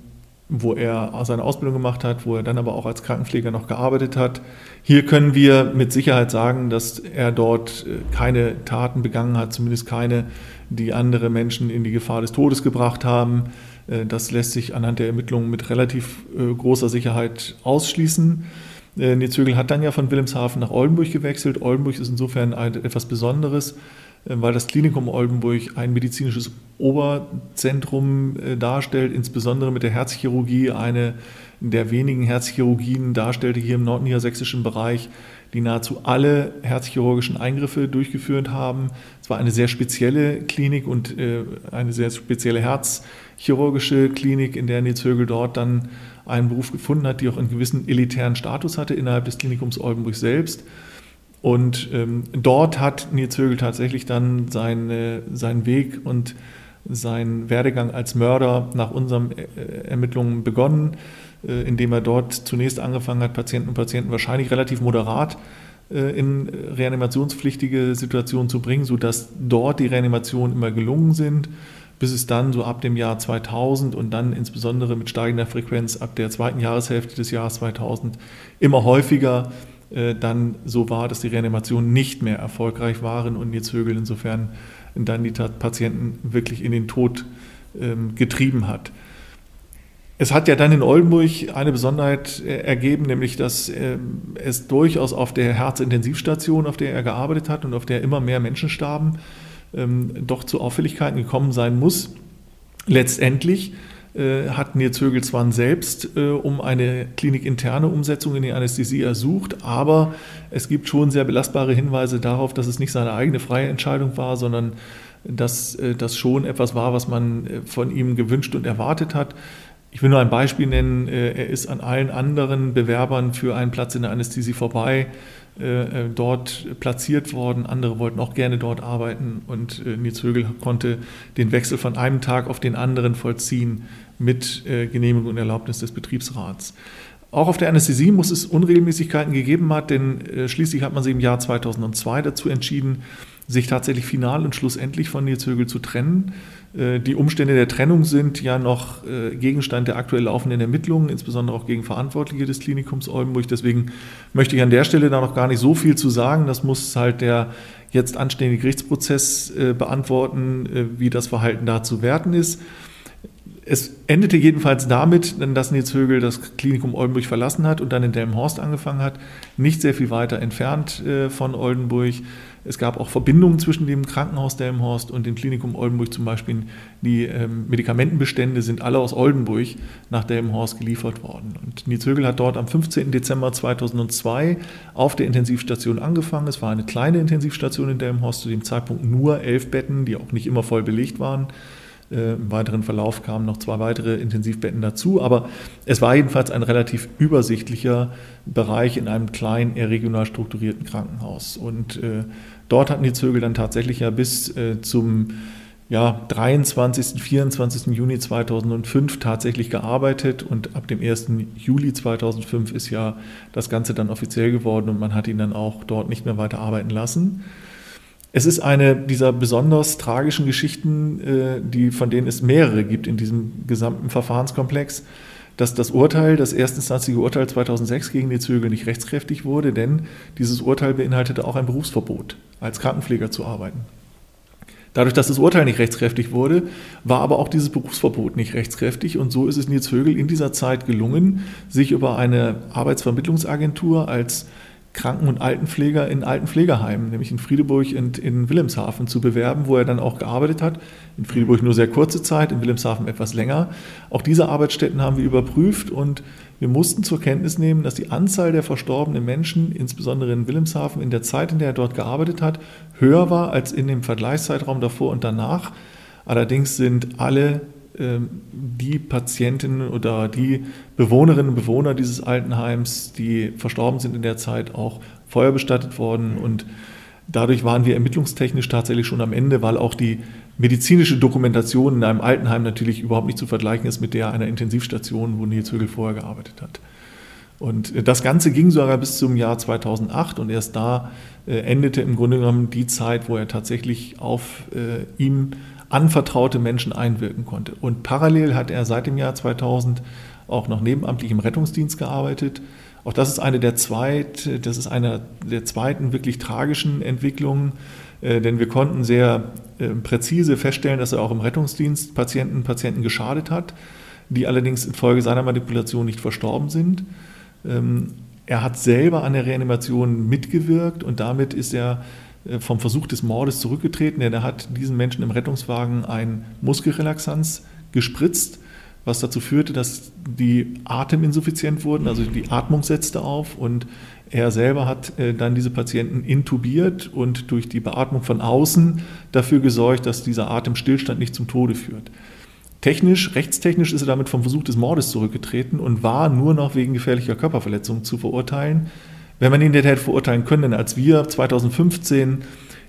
Speaker 1: wo er seine Ausbildung gemacht hat, wo er dann aber auch als Krankenpfleger noch gearbeitet hat. Hier können wir mit Sicherheit sagen, dass er dort keine Taten begangen hat, zumindest keine, die andere Menschen in die Gefahr des Todes gebracht haben. Äh, das lässt sich anhand der Ermittlungen mit relativ äh, großer Sicherheit ausschließen. Äh, Nils Högel hat dann ja von Wilhelmshaven nach Oldenburg gewechselt. Oldenburg ist insofern etwas Besonderes, weil das Klinikum Oldenburg ein medizinisches Oberzentrum äh, darstellt, insbesondere mit der Herzchirurgie eine der wenigen Herzchirurgien darstellte hier im nordniedersächsischen Bereich, die nahezu alle herzchirurgischen Eingriffe durchgeführt haben. Es war eine sehr spezielle Klinik und äh, eine sehr spezielle herzchirurgische Klinik, in der Nils Högel dort dann einen Beruf gefunden hat, die auch einen gewissen elitären Status hatte innerhalb des Klinikums Oldenburg selbst. Und ähm, dort hat Nils Högel tatsächlich dann seine, seinen Weg und seinen Werdegang als Mörder nach unseren äh, Ermittlungen begonnen, äh, indem er dort zunächst angefangen hat, Patienten und Patienten wahrscheinlich relativ moderat äh, in reanimationspflichtige Situationen zu bringen, sodass dort die Reanimationen immer gelungen sind, bis es dann so ab dem Jahr 2000 und dann insbesondere mit steigender Frequenz ab der zweiten Jahreshälfte des Jahres 2000 immer häufiger äh, dann so war, dass die Reanimationen nicht mehr erfolgreich waren und Högel insofern dann die Patienten wirklich in den Tod ähm, getrieben hat. Es hat ja dann in Oldenburg eine Besonderheit äh, ergeben, nämlich dass ähm, es durchaus auf der Herzintensivstation, auf der er gearbeitet hat und auf der immer mehr Menschen starben, ähm, doch zu Auffälligkeiten gekommen sein muss. Letztendlich äh, hat Nils Högelsmann selbst äh, um eine klinikinterne Umsetzung in die Anästhesie ersucht, aber es gibt schon sehr belastbare Hinweise darauf, dass es nicht seine eigene freie Entscheidung war, sondern dass äh, das schon etwas war, was man äh, von ihm gewünscht und erwartet hat. Ich will nur ein Beispiel nennen. Äh, er ist an allen anderen Bewerbern für einen Platz in der Anästhesie vorbei äh, dort platziert worden. Andere wollten auch gerne dort arbeiten und Nils Högel konnte den Wechsel von einem Tag auf den anderen vollziehen mit äh, Genehmigung und Erlaubnis des Betriebsrats. Auch auf der Anästhesie muss es Unregelmäßigkeiten gegeben haben, denn äh, schließlich hat man sich im Jahr 2002 dazu entschieden, sich tatsächlich final und schlussendlich von Nils Högel zu trennen. Äh, die Umstände der Trennung sind ja noch Gegenstand der aktuell laufenden Ermittlungen, insbesondere auch gegen Verantwortliche des Klinikums Oldenburg. Deswegen möchte ich an der Stelle da noch gar nicht so viel zu sagen. Das muss halt der jetzt anstehende Gerichtsprozess beantworten, wie das Verhalten da zu werten ist. Es endete jedenfalls damit, dass Nils Högel das Klinikum Oldenburg verlassen hat und dann in Delmenhorst angefangen hat, nicht sehr viel weiter entfernt äh, von Oldenburg. Es gab auch Verbindungen zwischen dem Krankenhaus Delmenhorst und dem Klinikum Oldenburg zum Beispiel. Die ähm, Medikamentenbestände sind alle aus Oldenburg nach Delmenhorst geliefert worden. Und Nils Högel hat dort am 15. Dezember 2002 auf der Intensivstation angefangen. Es war eine kleine Intensivstation in Delmenhorst, zu dem Zeitpunkt nur elf Betten, die auch nicht immer voll belegt waren. Äh, Im weiteren Verlauf kamen noch zwei weitere Intensivbetten dazu, aber es war jedenfalls ein relativ übersichtlicher Bereich in einem kleinen, eher regional strukturierten Krankenhaus. Und äh, dort hatten die Zögel dann tatsächlich ja bis äh, zum ja, 23., 24. Juni 2005 tatsächlich gearbeitet und ab dem 1. Juli 2005 ist ja das Ganze dann offiziell geworden und man hat ihn dann auch dort nicht mehr weiter arbeiten lassen. Es ist eine dieser besonders tragischen Geschichten, äh, die, von denen es mehrere gibt in diesem gesamten Verfahrenskomplex, dass das Urteil, das erstinstanzliche Urteil 2006 gegen die Zügel nicht rechtskräftig wurde, denn dieses Urteil beinhaltete auch ein Berufsverbot, als Krankenpfleger zu arbeiten. Dadurch, dass das Urteil nicht rechtskräftig wurde, war aber auch dieses Berufsverbot nicht rechtskräftig und so ist es Nils Högel in dieser Zeit gelungen, sich über eine Arbeitsvermittlungsagentur als Kranken- und Altenpfleger in Altenpflegeheimen, nämlich in Friedeburg und in Wilhelmshaven zu bewerben, wo er dann auch gearbeitet hat. In Friedeburg nur sehr kurze Zeit, in Wilhelmshaven etwas länger. Auch diese Arbeitsstätten haben wir überprüft und wir mussten zur Kenntnis nehmen, dass die Anzahl der verstorbenen Menschen, insbesondere in Wilhelmshaven, in der Zeit, in der er dort gearbeitet hat, höher war als in dem Vergleichszeitraum davor und danach. Allerdings sind alle die Patientinnen oder die Bewohnerinnen und Bewohner dieses Altenheims, die verstorben sind in der Zeit, auch feuerbestattet worden. Und dadurch waren wir ermittlungstechnisch tatsächlich schon am Ende, weil auch die medizinische Dokumentation in einem Altenheim natürlich überhaupt nicht zu vergleichen ist mit der einer Intensivstation, wo Nils Högel vorher gearbeitet hat. Und das Ganze ging sogar bis zum Jahr 2008 und erst da äh, endete im Grunde genommen die Zeit, wo er tatsächlich auf äh, ihn anvertraute Menschen einwirken konnte. Und parallel hat er seit dem Jahr 2000 auch noch nebenamtlich im Rettungsdienst gearbeitet. Auch das ist eine der zweit, das ist eine der zweiten wirklich tragischen Entwicklungen, äh, denn wir konnten sehr äh, präzise feststellen, dass er auch im Rettungsdienst Patienten, Patienten geschadet hat, die allerdings infolge seiner Manipulation nicht verstorben sind. Ähm, er hat selber an der Reanimation mitgewirkt und damit ist er vom Versuch des Mordes zurückgetreten, denn er hat diesen Menschen im Rettungswagen ein Muskelrelaxanz gespritzt, was dazu führte, dass die ateminsuffiziент wurden, also die Atmung setzte auf und er selber hat äh, dann diese Patienten intubiert und durch die Beatmung von außen dafür gesorgt, dass dieser Atemstillstand nicht zum Tode führt. Technisch, rechtstechnisch ist er damit vom Versuch des Mordes zurückgetreten und war nur noch wegen gefährlicher Körperverletzung zu verurteilen. Wenn man ihn der hätte verurteilen können, denn als wir 2015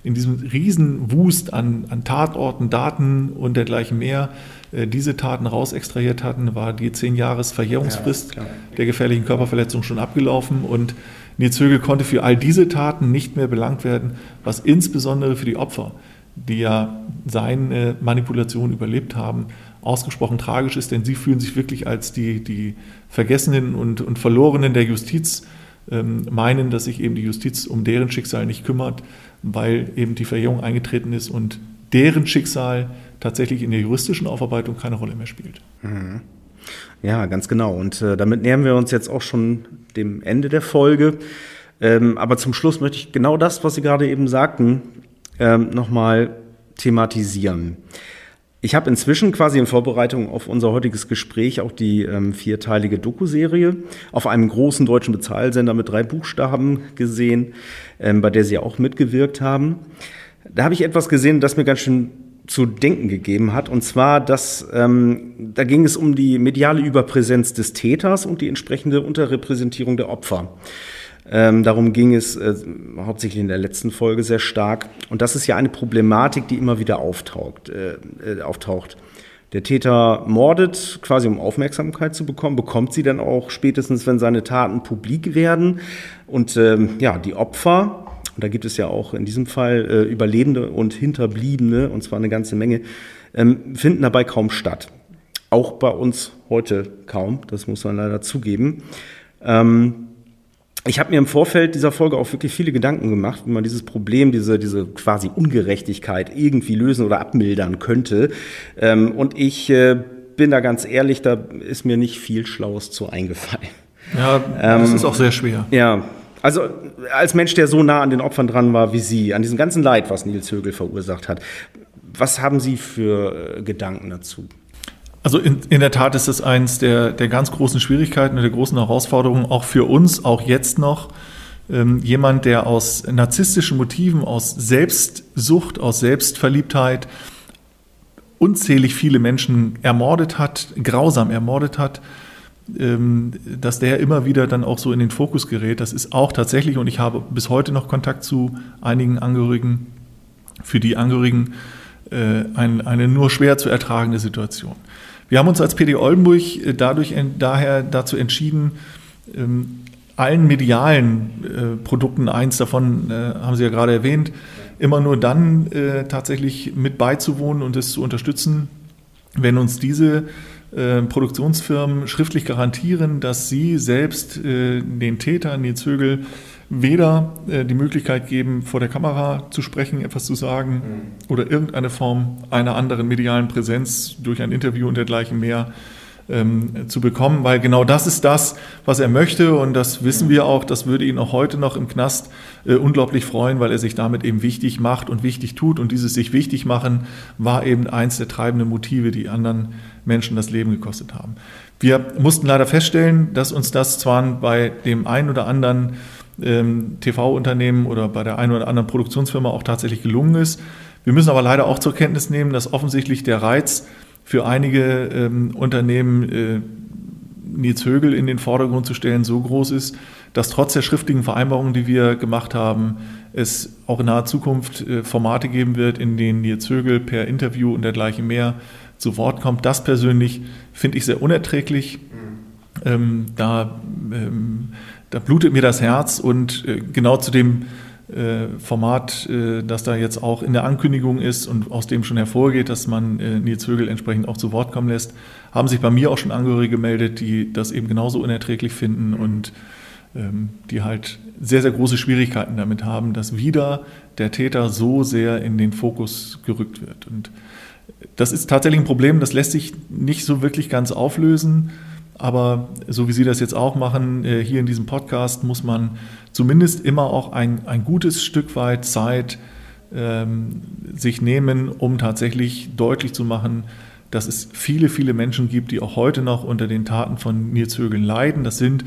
Speaker 1: in diesem Riesenwust an, an Tatorten, Daten und dergleichen mehr äh, diese Taten rausextrahiert hatten, war die 10 Jahres Verjährungsfrist ja, der gefährlichen Körperverletzung schon abgelaufen. Und Nils Högel konnte für all diese Taten nicht mehr belangt werden, was insbesondere für die Opfer, die ja seine Manipulation überlebt haben, ausgesprochen tragisch ist, denn sie fühlen sich wirklich als die, die Vergessenen und, und Verlorenen der Justiz meinen, dass sich eben die Justiz um deren Schicksal nicht kümmert, weil eben die Verjährung eingetreten ist und deren Schicksal tatsächlich in der juristischen Aufarbeitung keine Rolle mehr spielt.
Speaker 2: Mhm. Ja, ganz genau. Und äh, damit nähern wir uns jetzt auch schon dem Ende der Folge. Ähm, aber zum Schluss möchte ich genau das, was Sie gerade eben sagten, ähm, nochmal thematisieren. Ich habe inzwischen quasi in Vorbereitung auf unser heutiges Gespräch auch die ähm, vierteilige Doku-Serie auf einem großen deutschen Bezahlsender mit drei Buchstaben gesehen, ähm, bei der Sie auch mitgewirkt haben. Da habe ich etwas gesehen, das mir ganz schön zu denken gegeben hat. Und zwar, dass ähm, da ging es um die mediale Überpräsenz des Täters und die entsprechende Unterrepräsentierung der Opfer. Ähm, darum ging es äh, hauptsächlich in der letzten Folge sehr stark. Und das ist ja eine Problematik, die immer wieder auftaucht. Äh, äh, auftaucht. Der Täter mordet, quasi um Aufmerksamkeit zu bekommen, bekommt sie dann auch spätestens, wenn seine Taten publik werden. Und ähm, ja, die Opfer, und da gibt es ja auch in diesem Fall äh, Überlebende und Hinterbliebene, und zwar eine ganze Menge, ähm, finden dabei kaum statt. Auch bei uns heute kaum, das muss man leider zugeben. Ähm, ich habe mir im Vorfeld dieser Folge auch wirklich viele Gedanken gemacht, wie man dieses Problem, diese, diese quasi Ungerechtigkeit irgendwie lösen oder abmildern könnte. Ähm, und ich äh, bin da ganz ehrlich, da ist mir nicht viel Schlaues zu eingefallen.
Speaker 1: Ja, das ähm, ist auch sehr schwer.
Speaker 2: Ja, also als Mensch, der so nah an den Opfern dran war wie Sie, an diesem ganzen Leid, was Nils Högel verursacht hat, was haben Sie für äh, Gedanken dazu?
Speaker 1: Also in, in der Tat ist es eins der, der ganz großen Schwierigkeiten und der großen Herausforderungen, auch für uns, auch jetzt noch. Ähm, jemand, der aus narzisstischen Motiven, aus Selbstsucht, aus Selbstverliebtheit unzählig viele Menschen ermordet hat, grausam ermordet hat, ähm, dass der immer wieder dann auch so in den Fokus gerät. Das ist auch tatsächlich, und ich habe bis heute noch Kontakt zu einigen Angehörigen, für die Angehörigen äh, ein, eine nur schwer zu ertragende Situation. Wir haben uns als PD Oldenburg äh, dadurch daher dazu entschieden, ähm, allen medialen äh, Produkten, eins davon äh, haben Sie ja gerade erwähnt, immer nur dann tatsächlich mit beizuwohnen und es zu unterstützen, wenn uns diese Produktionsfirmen schriftlich garantieren, dass sie selbst den Täter, Nils Högel, weder äh, die Möglichkeit geben, vor der Kamera zu sprechen, etwas zu sagen mhm. oder irgendeine Form einer anderen medialen Präsenz durch ein Interview und dergleichen mehr ähm, zu bekommen, weil genau das ist das, was er möchte und das wissen wir auch, das würde ihn auch heute noch im Knast äh, unglaublich freuen, weil er sich damit eben wichtig macht und wichtig tut und dieses sich wichtig machen war eben eins der treibenden Motive, die anderen Menschen das Leben gekostet haben. Wir mussten leider feststellen, dass uns das zwar bei dem einen oder anderen ähm, TV-Unternehmen oder bei der einen oder anderen Produktionsfirma auch tatsächlich gelungen ist. Wir müssen aber leider auch zur Kenntnis nehmen, dass offensichtlich der Reiz für einige ähm, Unternehmen, äh, Nils Högel in den Vordergrund zu stellen, so groß ist, dass trotz der schriftlichen Vereinbarungen, die wir gemacht haben, es auch in naher Zukunft äh, Formate geben wird, in denen Nils Högel per Interview und dergleichen mehr zu Wort kommt. Das persönlich finde ich sehr unerträglich. Mhm. Ähm, da ähm, da blutet mir das Herz und äh, genau zu dem äh, Format, äh, das da jetzt auch in der Ankündigung ist und aus dem schon hervorgeht, dass man Nils Högel entsprechend auch zu Wort kommen lässt, haben sich bei mir auch schon Angehörige gemeldet, die das eben genauso unerträglich finden und ähm, die halt sehr, sehr große Schwierigkeiten damit haben, dass wieder der Täter so sehr in den Fokus gerückt wird. Und das ist tatsächlich ein Problem, das lässt sich nicht so wirklich ganz auflösen. Aber so wie Sie das jetzt auch machen, äh, hier in diesem Podcast, muss man zumindest immer auch ein, ein gutes Stück weit Zeit ähm, sich nehmen, um tatsächlich deutlich zu machen, dass es viele, viele Menschen gibt, die auch heute noch unter den Taten von Nils leiden. Das sind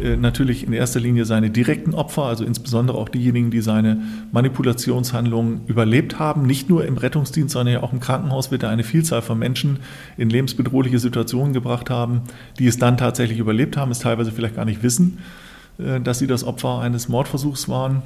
Speaker 1: äh, natürlich in erster Linie seine direkten Opfer, also insbesondere auch diejenigen, die seine Manipulationshandlungen überlebt haben. Nicht nur im Rettungsdienst, sondern ja auch im Krankenhaus wird er eine Vielzahl von Menschen in lebensbedrohliche Situationen gebracht haben, die es dann tatsächlich überlebt haben, es teilweise vielleicht gar nicht wissen, äh, dass sie das Opfer eines Mordversuchs waren.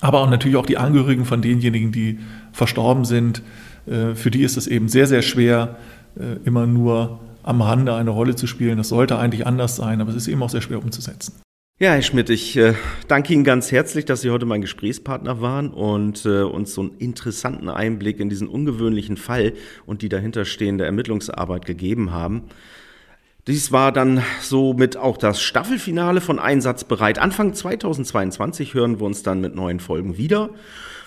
Speaker 1: Aber auch natürlich auch die Angehörigen von denjenigen, die verstorben sind, für die ist es eben sehr, sehr schwer, äh, immer nur am Rande eine Rolle zu spielen. Das sollte eigentlich anders sein, aber es ist eben auch sehr schwer umzusetzen.
Speaker 2: Ja, Herr Schmidt, ich äh, danke Ihnen ganz herzlich, dass Sie heute mein Gesprächspartner waren und äh, uns so einen interessanten Einblick in diesen ungewöhnlichen Fall und die dahinterstehende Ermittlungsarbeit gegeben haben. Dies war dann somit auch das Staffelfinale von Einsatzbereit. Anfang 2022 hören wir uns dann mit neuen Folgen wieder.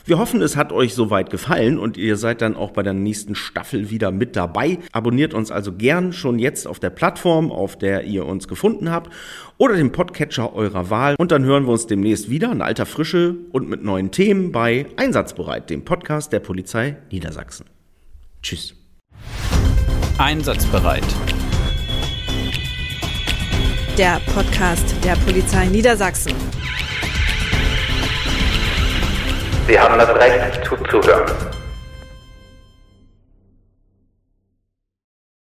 Speaker 2: Wir hoffen, es hat euch soweit gefallen und ihr seid dann auch bei der nächsten Staffel wieder mit dabei. Abonniert uns also gern schon jetzt auf der Plattform, auf der ihr uns gefunden habt oder dem Podcatcher eurer Wahl. Und dann hören wir uns demnächst wieder in alter Frische und mit neuen Themen bei Einsatzbereit, dem Podcast der Polizei Niedersachsen. Tschüss.
Speaker 5: Einsatzbereit.
Speaker 3: Der Podcast der Polizei Niedersachsen.
Speaker 4: Sie haben das Recht zuzuhören.